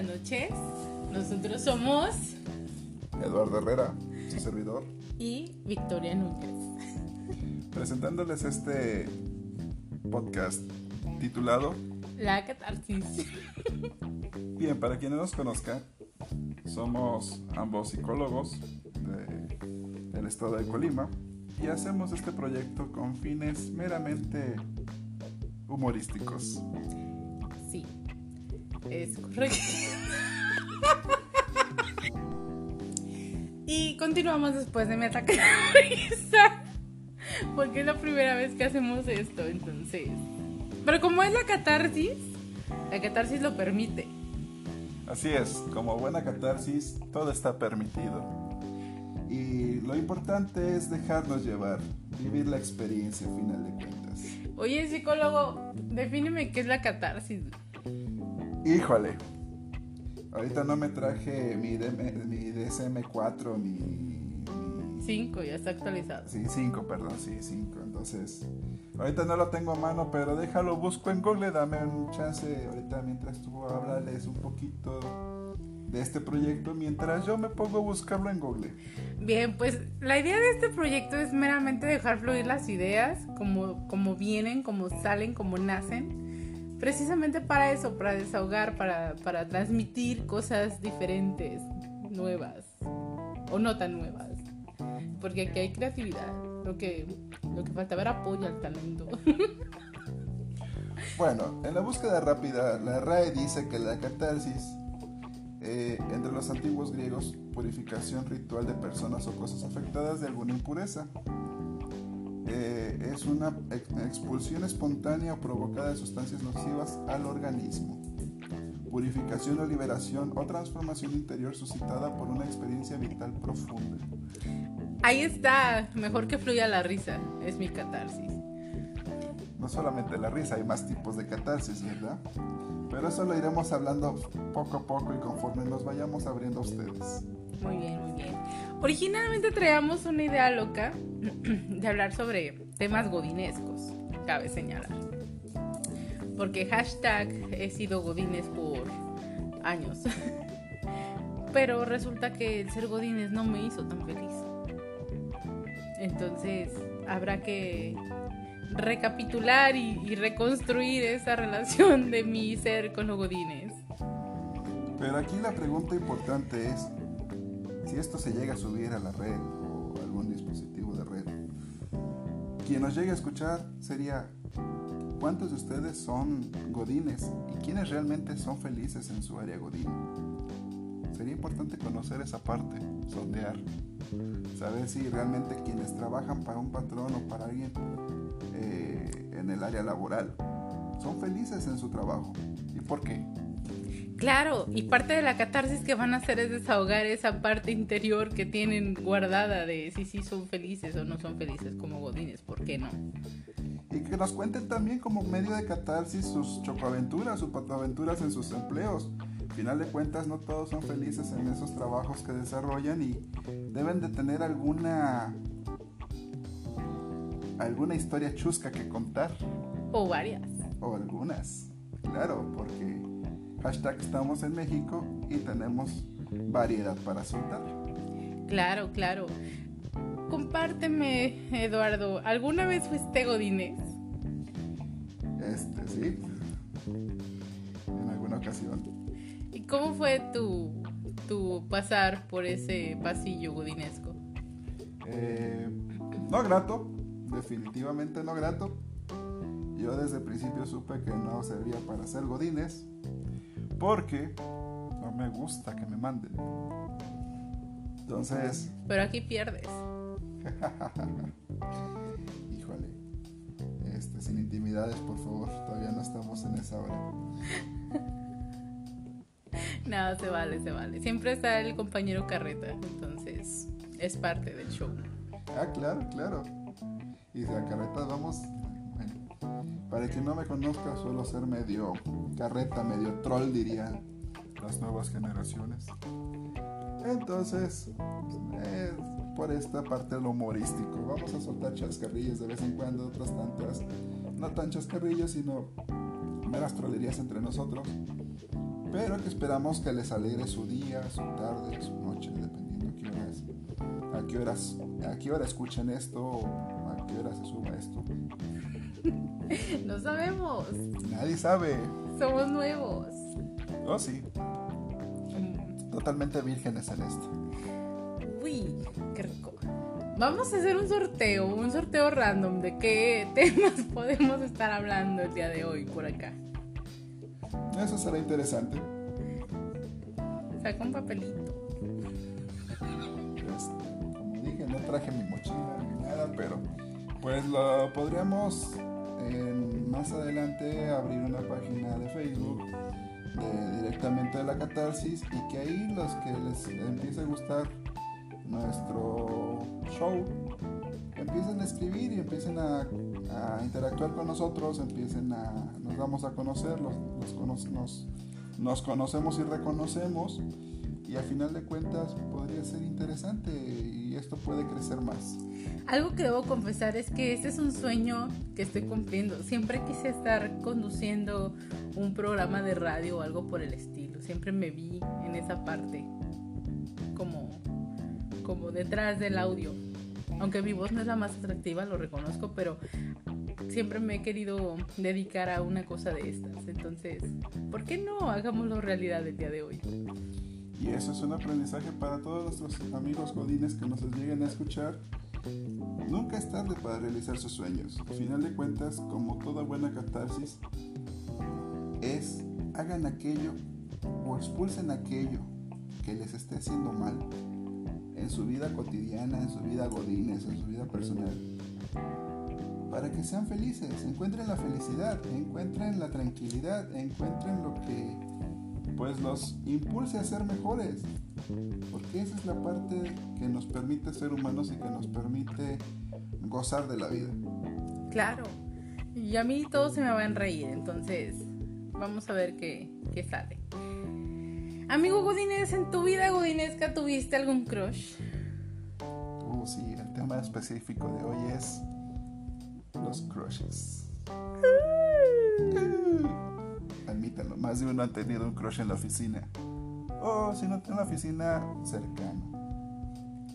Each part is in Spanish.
buenas noches. Nosotros somos Eduardo Herrera, su servidor, y Victoria Núñez. presentándoles este podcast titulado La catarsis. Bien, para quienes nos conozcan, somos ambos psicólogos de- del estado de Colima y hacemos este proyecto con fines meramente humorísticos. Sí, es correcto. Continuamos después de mi ataque de. Porque es la primera vez que hacemos esto, entonces. Pero como es la catarsis, la catarsis lo permite. Así es, como buena catarsis, todo está permitido. Y lo importante es dejarnos llevar, vivir la experiencia a final de cuentas. Oye, psicólogo, defíneme qué es la catarsis. Híjole, ahorita no me traje mi, DM mi DSM4 ni... ni- Cinco, ya está actualizado. Sí, 5, perdón, sí, 5. Entonces, ahorita no lo tengo a mano, pero déjalo, busco en Google, dame un chance ahorita mientras tú hablarles un poquito de este proyecto, mientras yo me pongo a buscarlo en Google. Bien, pues la idea de este proyecto es meramente dejar fluir las ideas como, como vienen, como salen, como nacen. Precisamente para eso, para desahogar, para, para transmitir cosas diferentes, nuevas o no tan nuevas. Porque aquí hay creatividad. Lo que, lo que falta ver apoyo al talento. Bueno, en la búsqueda rápida, la RAE dice que la catarsis, eh, entre los antiguos griegos, purificación ritual de personas o cosas afectadas de alguna impureza. Eh, es una ex- expulsión espontánea o provocada de sustancias nocivas al organismo. Purificación o liberación o transformación interior suscitada por una experiencia vital profunda. Ahí está, mejor que fluya la risa, es mi catarsis. No solamente la risa, hay más tipos de catarsis, ¿verdad? Pero eso lo iremos hablando poco a poco y conforme nos vayamos abriendo a ustedes. Muy bien, muy bien. Originalmente traíamos una idea loca de hablar sobre temas godinescos, cabe señalar. Porque hashtag he sido godines por años. Pero resulta que el ser godines no me hizo tan feliz. Entonces habrá que recapitular y, y reconstruir esa relación de mi ser con los godines. Pero aquí la pregunta importante es, si esto se llega a subir a la red o algún dispositivo de red, quien nos llegue a escuchar sería, ¿cuántos de ustedes son godines y quiénes realmente son felices en su área godín? Sería importante conocer esa parte, sondear, saber si realmente quienes trabajan para un patrón o para alguien eh, en el área laboral son felices en su trabajo. ¿Y por qué? Claro, y parte de la catarsis que van a hacer es desahogar esa parte interior que tienen guardada de si sí son felices o no son felices como godines, ¿por qué no? Y que nos cuenten también como medio de catarsis sus chocoaventuras, sus patoaventuras en sus empleos. Al final de cuentas no todos son felices en esos trabajos que desarrollan y deben de tener alguna alguna historia chusca que contar O varias. o algunas. Claro, porque hashtag estamos en México y tenemos variedad para soltar. Claro, claro. Compárteme, Eduardo, ¿alguna vez fuiste godines? Este, sí. En alguna ocasión. ¿Y cómo fue tu, tu pasar por ese pasillo godinesco? Eh, no grato, definitivamente no grato. Yo desde el principio supe que no servía para ser godines porque no me gusta que me manden. Entonces, Pero aquí pierdes. híjole, este, sin intimidades, por favor, todavía no estamos en esa hora. No, se vale, se vale. Siempre está el compañero carreta, entonces es parte del show. Ah, claro, claro. Y de carreta vamos. Para quien no me conozca, suelo ser medio carreta, medio troll, dirían las nuevas generaciones. Entonces, eh, por esta parte lo humorístico, vamos a soltar chascarrillos de vez en cuando, otras tantas, no tan chascarrillos, sino meras trolerías entre nosotros. pero que esperamos que les alegre su día, su tarde, su noche, dependiendo a qué horas, a qué horas, a qué hora escuchen esto o a qué hora se suba esto. No sabemos. Nadie sabe. Somos nuevos. Oh, sí. Totalmente vírgenes en esto. Uy, qué rico. Vamos a hacer un sorteo, un sorteo random de qué temas podemos estar hablando el día de hoy por acá. Eso será interesante. Saca un papelito. Pues, como dije, no traje mi mochila ni nada, pero pues lo podríamos más adelante abrir una página de Facebook directamente de la catarsis y que ahí los que les empiece a gustar nuestro show empiecen a escribir y empiecen a, interactuar con nosotros, empiecen a, nos vamos a conocer, nos, nos conocemos y reconocemos y a final de cuentas podría ser interesante y esto puede crecer más. Algo que debo confesar es que este es un sueño que estoy cumpliendo. Siempre quise estar conduciendo un programa de radio o algo por el estilo. Siempre me vi en esa parte, como, como detrás del audio. Aunque mi voz no es la más atractiva, lo reconozco, pero siempre me he querido dedicar a una cosa de estas. Entonces, ¿por qué no hagámoslo realidad el día de hoy? Y eso es un aprendizaje para todos nuestros amigos godines que nos lleguen a escuchar. Nunca es tarde para realizar sus sueños. Al final de cuentas, como toda buena catarsis, es hagan aquello o expulsen aquello que les esté haciendo mal en su vida cotidiana, en su vida godines, en su vida personal. Para que sean felices, encuentren la felicidad, encuentren la tranquilidad, encuentren lo que pues los impulse a ser mejores. Porque esa es la parte que nos permite ser humanos y que nos permite gozar de la vida. Claro. Y a mí todos se me van a reír, entonces vamos a ver qué, qué sale. Amigo Godínez, ¿en tu vida godinesca tuviste algún crush? Uh, sí, el tema específico de hoy es los crushes. Admítanlo, más de uno ha tenido un crush en la oficina. O si no, en la oficina cercano.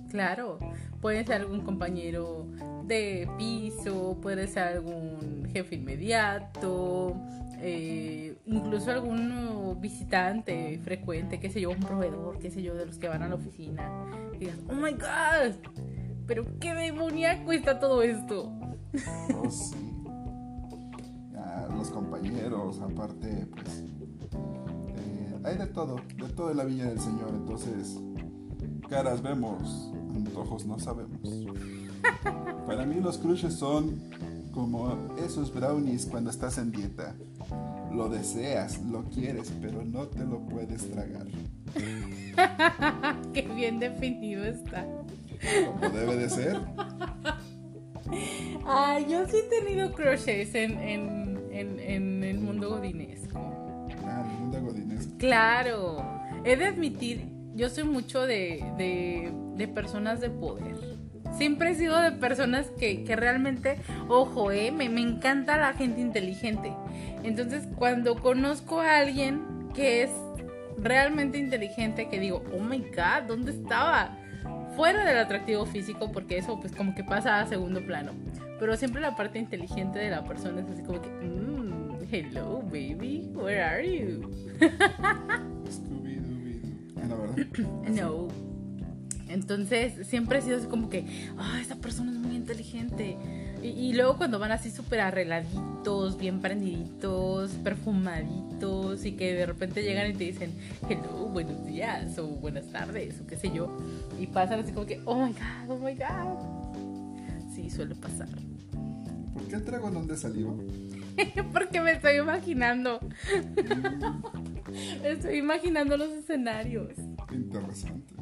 Claro, puede ser algún compañero de piso, puede ser algún jefe inmediato, eh, incluso algún visitante frecuente, qué sé yo, un proveedor, qué sé yo, de los que van a la oficina. Y digas, oh my god, pero qué demoníaco está todo esto. Oh, sí los compañeros, aparte, pues eh, hay de todo, de todo en la viña del Señor, entonces caras vemos, antojos no sabemos. Para mí los crushes son como esos brownies cuando estás en dieta. Lo deseas, lo quieres, pero no te lo puedes tragar. Qué bien definido está. Como debe de ser. Ay, yo sí he tenido crushes en en, el mundo godinesco. Ah, el mundo godinesco. Claro, he de admitir, yo soy mucho de, de, personas de poder. Siempre he sido de personas que, que realmente, ojo, eh, me, me encanta la gente inteligente. Entonces, cuando conozco a alguien que es realmente inteligente, que digo, oh my god, ¿dónde estaba? Fuera del atractivo físico, porque eso pues como que pasa a segundo plano. Pero siempre la parte inteligente de la persona es así como que, mmm, hello baby, where are you? Scooby la verdad. No. Entonces siempre he sido así como que, ah, esta persona es muy inteligente. Y, luego cuando van así súper arregladitos, bien prendiditos, perfumaditos y que de repente llegan y te dicen, hello, buenos días o buenas tardes o qué sé yo. Y pasan así como que, oh my god, oh my god sí suele pasar. ¿Por qué traigo donde salió? Porque me estoy imaginando. estoy imaginando los escenarios. Interesante.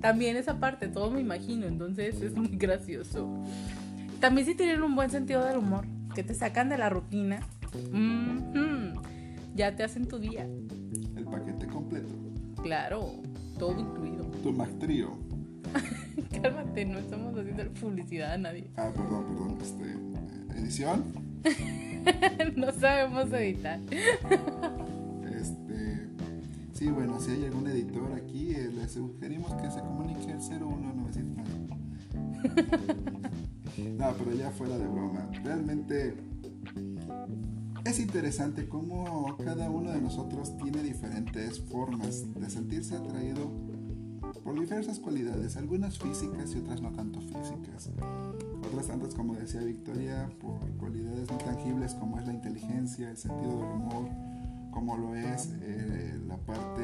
También esa parte, todo me imagino, entonces es muy gracioso. También si tienen un buen sentido del humor, que te sacan de la rutina, ya te hacen tu día. El paquete completo. Claro, todo incluido. Tu Trío. Cálmate, no estamos haciendo publicidad a nadie. Ah, perdón, perdón. Este, ¿Edición? no sabemos editar. este. Sí, bueno, si hay algún editor aquí, eh, le sugerimos que se comunique al 01979. no, pero ya fuera de broma. Realmente es interesante cómo cada uno de nosotros tiene diferentes formas de sentirse atraído por diversas cualidades, algunas físicas y otras no tanto físicas. Otras tantas, como decía Victoria, por cualidades no tangibles como es la inteligencia, el sentido del humor, como lo es eh, la parte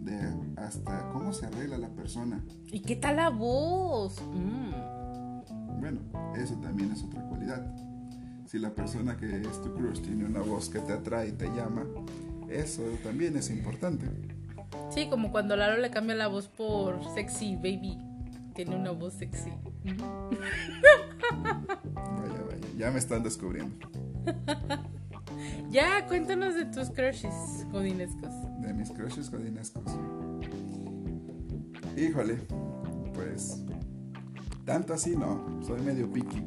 de hasta cómo se arregla la persona. ¿Y qué tal la voz? Mm. Bueno, eso también es otra cualidad. Si la persona que es tu crush tiene una voz que te atrae y te llama, eso también es importante. Sí, como cuando Lalo le cambia la voz por sexy baby. Tiene una voz sexy. vaya, vaya, ya me están descubriendo. ya, cuéntanos de tus crushes godinescos. De mis crushes godinescos. Híjole, pues tanto así no, soy medio picky.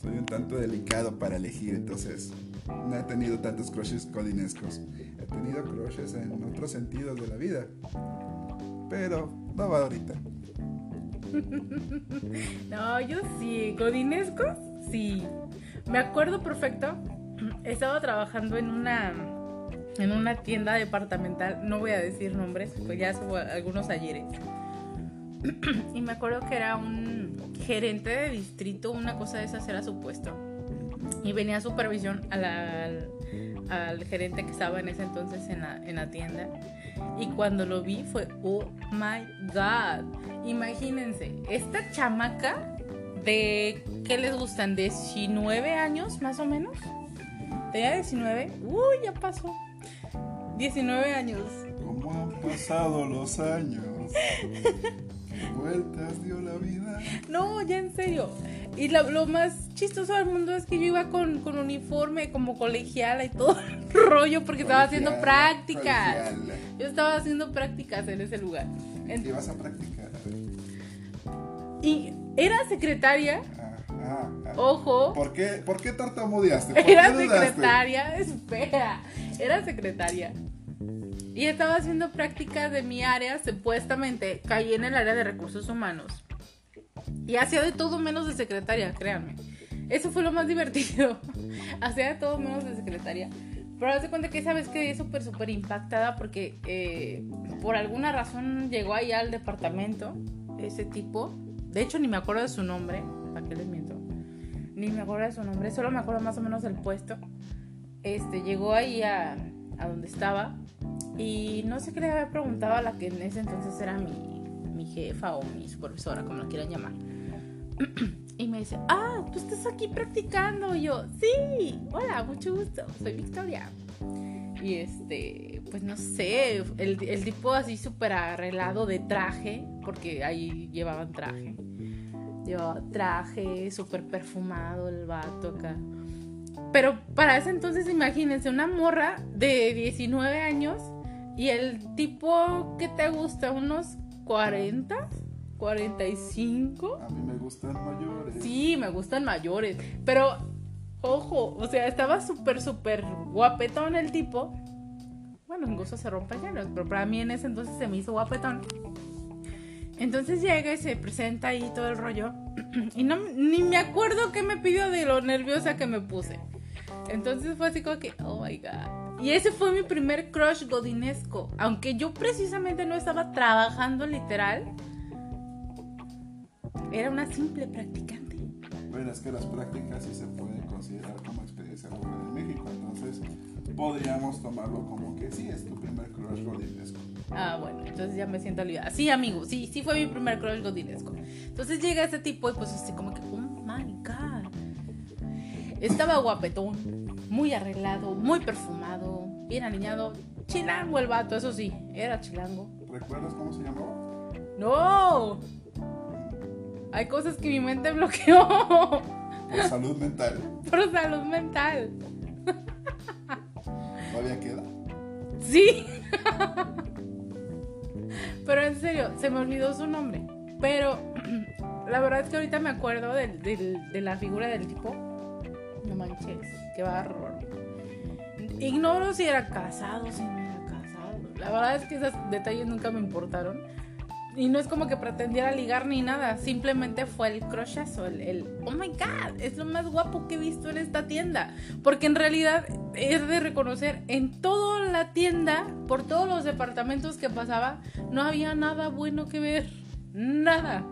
Soy un tanto delicado para elegir, entonces no he tenido tantos crushes godinescos. Tenido crushes en otros sentidos de la vida. Pero no va ahorita. no, yo sí. Godinescos, sí. Me acuerdo perfecto. Estaba trabajando en una en una tienda departamental, no voy a decir nombres, pues ya son algunos ayeres. y me acuerdo que era un gerente de distrito, una cosa de esas era su puesto. Y venía a supervisión al, al, gerente que estaba en ese entonces en la, en la tienda. Y cuando lo vi fue, oh my god. Imagínense, esta chamaca de, ¿qué les gustan? 19 años más o menos. Tenía 19. Uy, ya pasó. 19 años. ¿Cómo han pasado los años? ¿Qué vueltas dio la vida? No, ya en serio. Y lo, más chistoso del mundo es que yo iba con, con uniforme como colegiala y todo el rollo porque estaba haciendo prácticas. Yo estaba haciendo prácticas en ese lugar. ¿Qué ibas a practicar? Y era secretaria. Ah. Ojo. ¿Por qué, ¿Por qué tartamudeaste? era secretaria, espera. Era secretaria. Y estaba haciendo prácticas de mi área, supuestamente caí en el área de recursos humanos. Y hacía de todo menos de secretaria, créanme. Eso fue lo más divertido. hacía de todo menos de secretaria. Pero hace cuenta que esa vez quedé súper, súper impactada porque eh, por alguna razón llegó ahí al departamento ese tipo. De hecho, ni me acuerdo de su nombre. ¿Para qué les miento? Ni me acuerdo de su nombre. Solo me acuerdo más o menos del puesto. Este, llegó ahí a, a donde estaba. Y no sé qué le había preguntado a la que en ese entonces era mi, mi jefa o mi supervisora, como la quieran llamar. y me dice, ah, tú estás aquí practicando. Y yo, sí, hola, mucho gusto, soy Victoria. Y este, pues no sé, el, tipo así súper arreglado de traje, porque ahí llevaban traje. Llevaba traje, súper perfumado el vato acá. Pero para ese entonces, imagínense, una morra de 19 años y el tipo que te gusta, unos 40, 45. A mí me gustan mayores. Sí, me gustan mayores. Pero, ojo, o sea, estaba súper, súper guapetón el tipo. Bueno, en gusto se rompe llenos, pero para mí en ese entonces se me hizo guapetón. Entonces llega y se presenta ahí todo el rollo. Y no, ni me acuerdo qué me pidió de lo nerviosa que me puse. Entonces fue así como que, oh my god. Y ese fue mi primer crush godinesco. Aunque yo precisamente no estaba trabajando literal, era una simple practicante. Bueno, es que las prácticas sí se pueden considerar como experiencia laboral en México. Entonces podríamos tomarlo como que sí es tu primer crush godinesco. Ah, bueno, entonces ya me siento olvidada. Sí, amigo, sí, sí fue mi primer crush godinesco. Entonces llega ese tipo y pues así como que, oh my god. Estaba guapetón, muy arreglado, muy perfumado, bien alineado. Chilango el vato, eso sí, era chilango. ¿Recuerdas cómo se llamaba? No. Hay cosas que mi mente bloqueó. Por salud mental. Por salud mental. ¿Todavía queda? Sí. Pero en serio, se me olvidó su nombre. Pero la verdad es que ahorita me acuerdo de la figura del tipo no manches, qué barro. Ignoro si era casado, si no era casado. La verdad es que esos detalles nunca me importaron. Y no es como que pretendiera ligar ni nada, simplemente fue el crushazo, el, el, oh my god, es lo más guapo que he visto en esta tienda. Porque en realidad es de reconocer, en toda la tienda, por todos los departamentos que pasaba, no había nada bueno que ver, nada.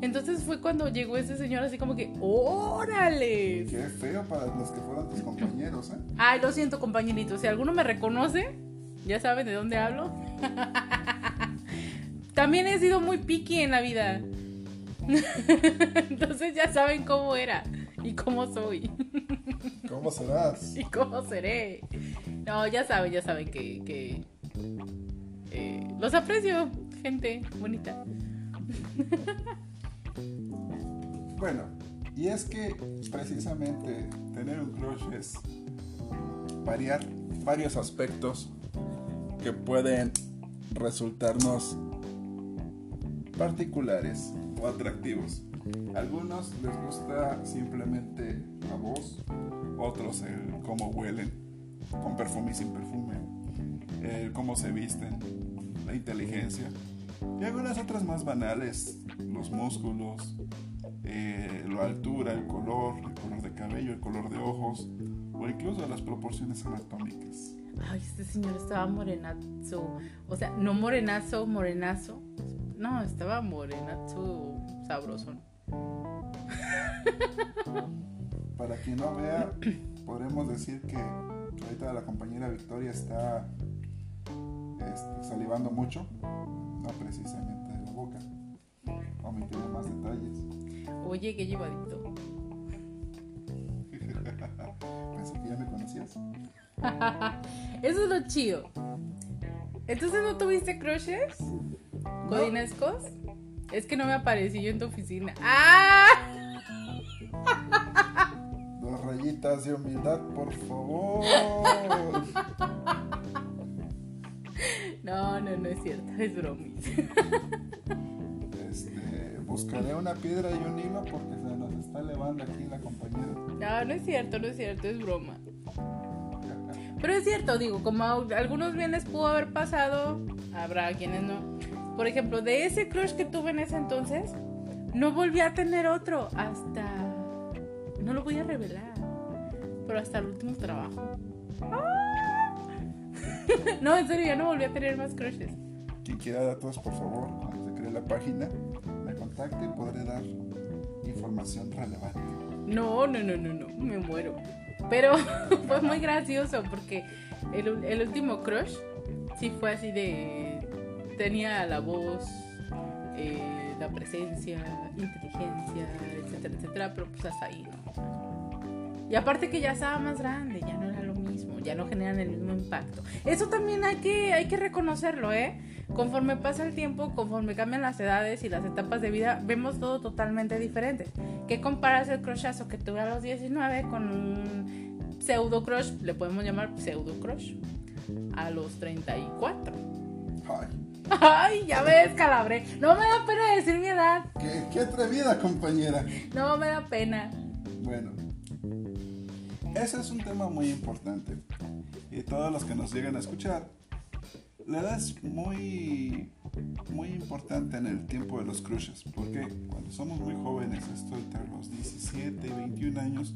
Entonces fue cuando llegó ese señor así como que, ¡órale! Qué feo para los que fueron tus compañeros, ¿eh? Ay, lo siento compañerito, si alguno me reconoce, ya saben de dónde hablo. También he sido muy picky en la vida. Entonces ya saben cómo era y cómo soy. ¿Cómo serás? Y cómo seré. No, ya saben, ya saben que, que eh, los aprecio, gente bonita. Bueno, y es que precisamente tener un crush es variar varios aspectos que pueden resultarnos particulares o atractivos. Algunos les gusta simplemente la voz, otros el cómo huelen, con perfume y sin perfume, el cómo se visten, la inteligencia, y algunas otras más banales, los músculos, eh, la altura, el color, el color de cabello, el color de ojos, o incluso las proporciones anatómicas. Ay, este señor estaba morenazo. O sea, no morenazo, morenazo. No, estaba morenazo sabroso. Para quien no vea, podremos decir que ahorita la compañera Victoria está este, salivando mucho, no precisamente de la boca. Omitiré más detalles. Oye, qué llevadito. Pensé que ya me conocías. Eso es lo chido. Entonces, ¿no tuviste crushes? ¿Codinescos? Es que no me aparecí yo en tu oficina. ¡Ah! Dos rayitas de humildad, por favor. No, no, no es cierto, es bromis. Buscaré una piedra y un hilo porque se nos está elevando aquí la compañera. No, no es cierto, no es cierto, es broma. Pero es cierto, digo, como a algunos bienes pudo haber pasado, habrá quienes no. Por ejemplo, de ese crush que tuve en ese entonces, no volví a tener otro hasta... No lo voy a revelar, pero hasta el último trabajo. ¡Ah! no, en serio, ya no volví a tener más crushes. Quien quiera datos, por favor, se cree la página, y podré dar información relevante. No, no, no, no, no, me muero. Pero fue muy gracioso porque el, el último crush sí fue así de... Tenía la voz, eh, la presencia, inteligencia, etcétera, etcétera, pero pues hasta ahí, ¿no? Y aparte que ya estaba más grande, ya no ya no generan el mismo impacto. Eso también hay que, hay que reconocerlo, ¿eh? Conforme pasa el tiempo, conforme cambian las edades y las etapas de vida, vemos todo totalmente diferente. ¿Qué comparas el crushazo que tuve a los 19 con un pseudo crush, le podemos llamar pseudo crush, a los 34? Ay, Ay, ya ves, calabré. No me da pena decir mi edad. qué, qué atrevida compañera. No me da pena. Bueno, ese es un tema muy importante. Y todos los que nos llegan a escuchar, la edad es muy, muy importante en el tiempo de los crushes. Porque cuando somos muy jóvenes, esto entre los 17 y 21 años,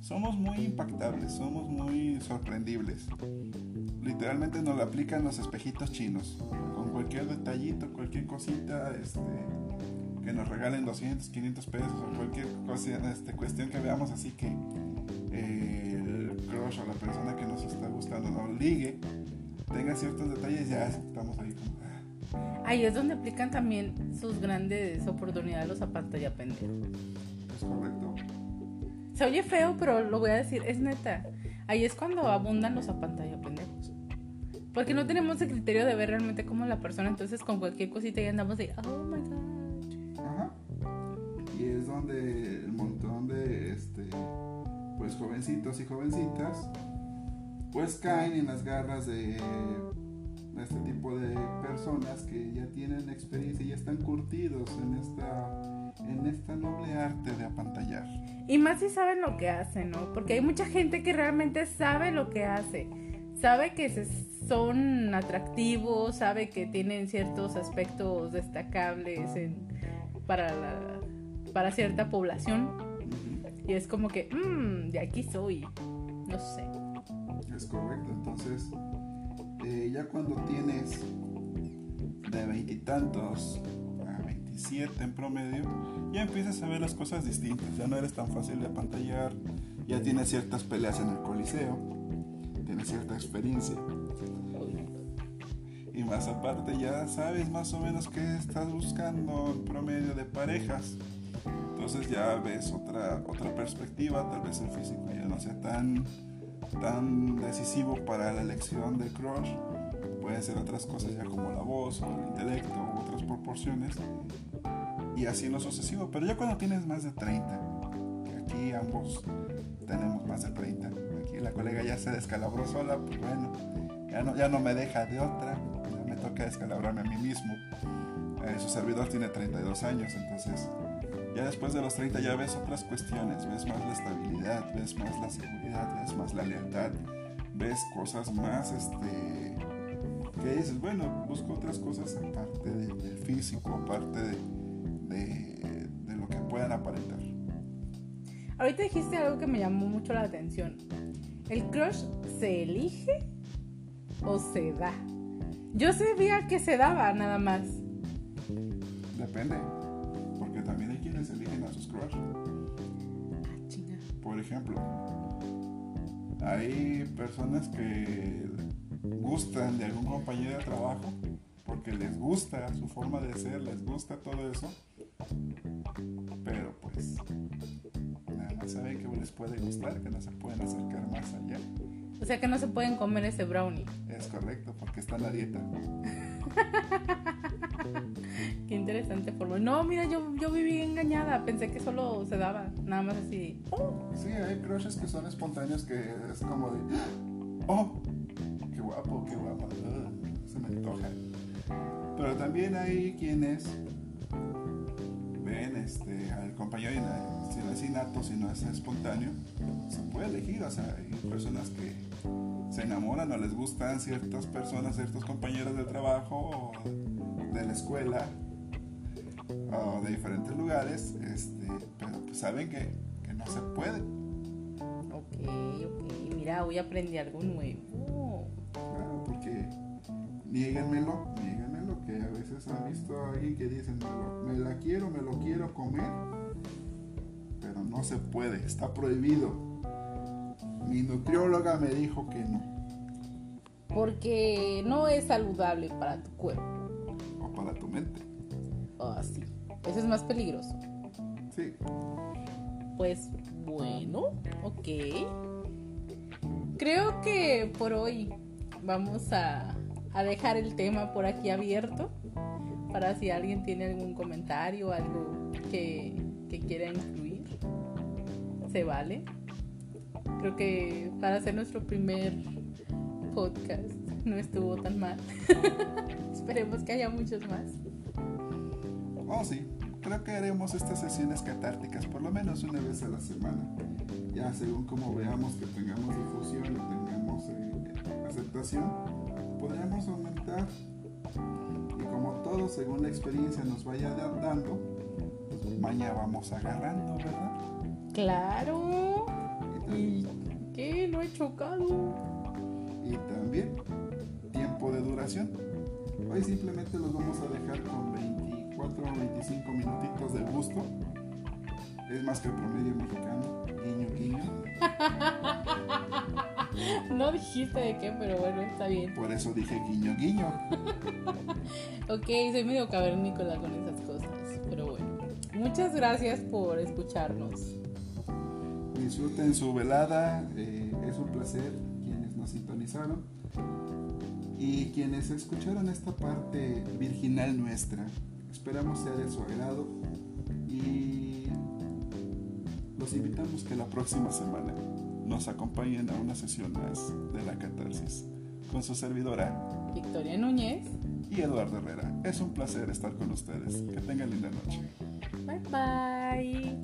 somos muy impactables, somos muy sorprendibles. Literalmente nos lo aplican los espejitos chinos. Con cualquier detallito, cualquier cosita, este, que nos regalen 200, 500 pesos o cualquier cosa, este, cuestión que veamos así que crush o la persona que nos está gustando nos ligue, tenga ciertos detalles, ya estamos ahí como... ah, Ahí es donde aplican también sus grandes oportunidades los apantalla pendejo. Es correcto. Se oye feo, pero lo voy a decir, es neta. Ahí es cuando abundan los apantalla pendejos. Porque no tenemos el criterio de ver realmente cómo la persona, entonces con cualquier cosita ya andamos de, oh my god. Ajá. Y es donde pues jovencitos y jovencitas pues caen en las garras de este tipo de personas que ya tienen experiencia y ya están curtidos en esta en esta noble arte de apantallar. Y más si saben lo que hacen, ¿no? Porque hay mucha gente que realmente sabe lo que hace. sabe que se- son atractivos, sabe que tienen ciertos aspectos destacables para, para cierta población. Y es como que, mmm, de aquí soy. No sé. Es correcto, entonces eh, ya cuando tienes de veintitantos a 27 en promedio, ya empiezas a ver las cosas distintas, ya no eres tan fácil de apantallar, ya tienes ciertas peleas en el coliseo, tienes cierta experiencia y más aparte ya sabes más o menos qué estás buscando en promedio de parejas. Entonces ya ves otra, otra perspectiva, tal vez el físico ya no sea tan, tan decisivo para la elección del crush. Pueden ser otras cosas ya como la voz o el intelecto u otras proporciones. Y así en lo sucesivo. Pero ya cuando tienes más de 30, que aquí ambos tenemos más de 30, aquí la colega ya se descalabró sola, pues bueno, ya no, ya no me deja de otra, ya me toca descalabrarme a mí mismo. Eh, su servidor tiene 32 años, entonces ya después de los 30 ya ves otras cuestiones, ves más la estabilidad, ves más la seguridad, ves más la lealtad, ves cosas más, este, que dices, bueno, busco otras cosas aparte de- del físico, aparte de, de- de lo que puedan aparentar. Ahorita dijiste algo que me llamó mucho la atención. ¿El crush se elige o se da? Yo sabía que se daba nada más. Depende, ejemplo, hay personas que gustan de algún compañero de trabajo porque les gusta su forma de ser, les gusta todo eso, pero pues nada más saben que les puede gustar, que no se pueden acercar más allá. O sea que no se pueden comer ese brownie. Es correcto, porque está en la dieta. No, mira, yo, yo viví engañada. Pensé que solo se daba. Nada más así. Oh, Sí, hay crushes que son espontáneos que es como de, oh, qué guapo, qué guapa, ugh, se me antoja. Pero también hay quienes ven este, al compañero y si no es innato, si no es espontáneo, se puede elegir. O sea, hay personas que se enamoran o les gustan ciertas personas, ciertos compañeros de trabajo o de la escuela o de diferentes lugares, este, pero pues saben que, que no se puede. ok, ok. Mira, hoy aprendí algo nuevo. Claro, porque niéguenmelo, niéguenmelo, que a veces han visto a alguien que dicen, me, lo- me la quiero, me lo quiero comer, pero no se puede, está prohibido. Mi nutrióloga me dijo que no, Porque no es saludable para tu cuerpo. o para tu mente. Oh, sí. Eso es más peligroso. Sí, Pues bueno, ok. Creo que por hoy vamos a, a dejar el tema por aquí abierto para si alguien tiene algún comentario o algo que, que quiera incluir. Se vale. Creo que para hacer nuestro primer podcast no estuvo tan mal. Esperemos que haya muchos más. oh sí, creo que haremos estas sesiones catárticas por lo menos una vez a la semana. Ya según como veamos que tengamos difusión y tengamos eh, aceptación, podríamos aumentar y como todo según la experiencia nos vaya da- dando, pues mañana vamos agarrando, ¿verdad? Claro. Y, ¿Y qué? No he chocado. y también tiempo de duración. Hoy simplemente los vamos a dejar con 24 o 25 minutitos de gusto. Es más que el promedio mexicano, guiño, guiño. No dijiste de qué, pero bueno, está bien. Por eso dije guiño, guiño. Ok, soy medio cavernícola con esas cosas, pero bueno. Muchas gracias por escucharnos. Disfruten su velada, eh, es un placer quienes nos sintonizaron y quienes escucharon esta parte virginal nuestra. Esperamos sea de su agrado y los invitamos que la próxima semana nos acompañen a una sesión más de la catarsis con su servidora Victoria Núñez. y Eduardo Herrera. Es un placer estar con ustedes. Que tengan linda noche. Bye bye.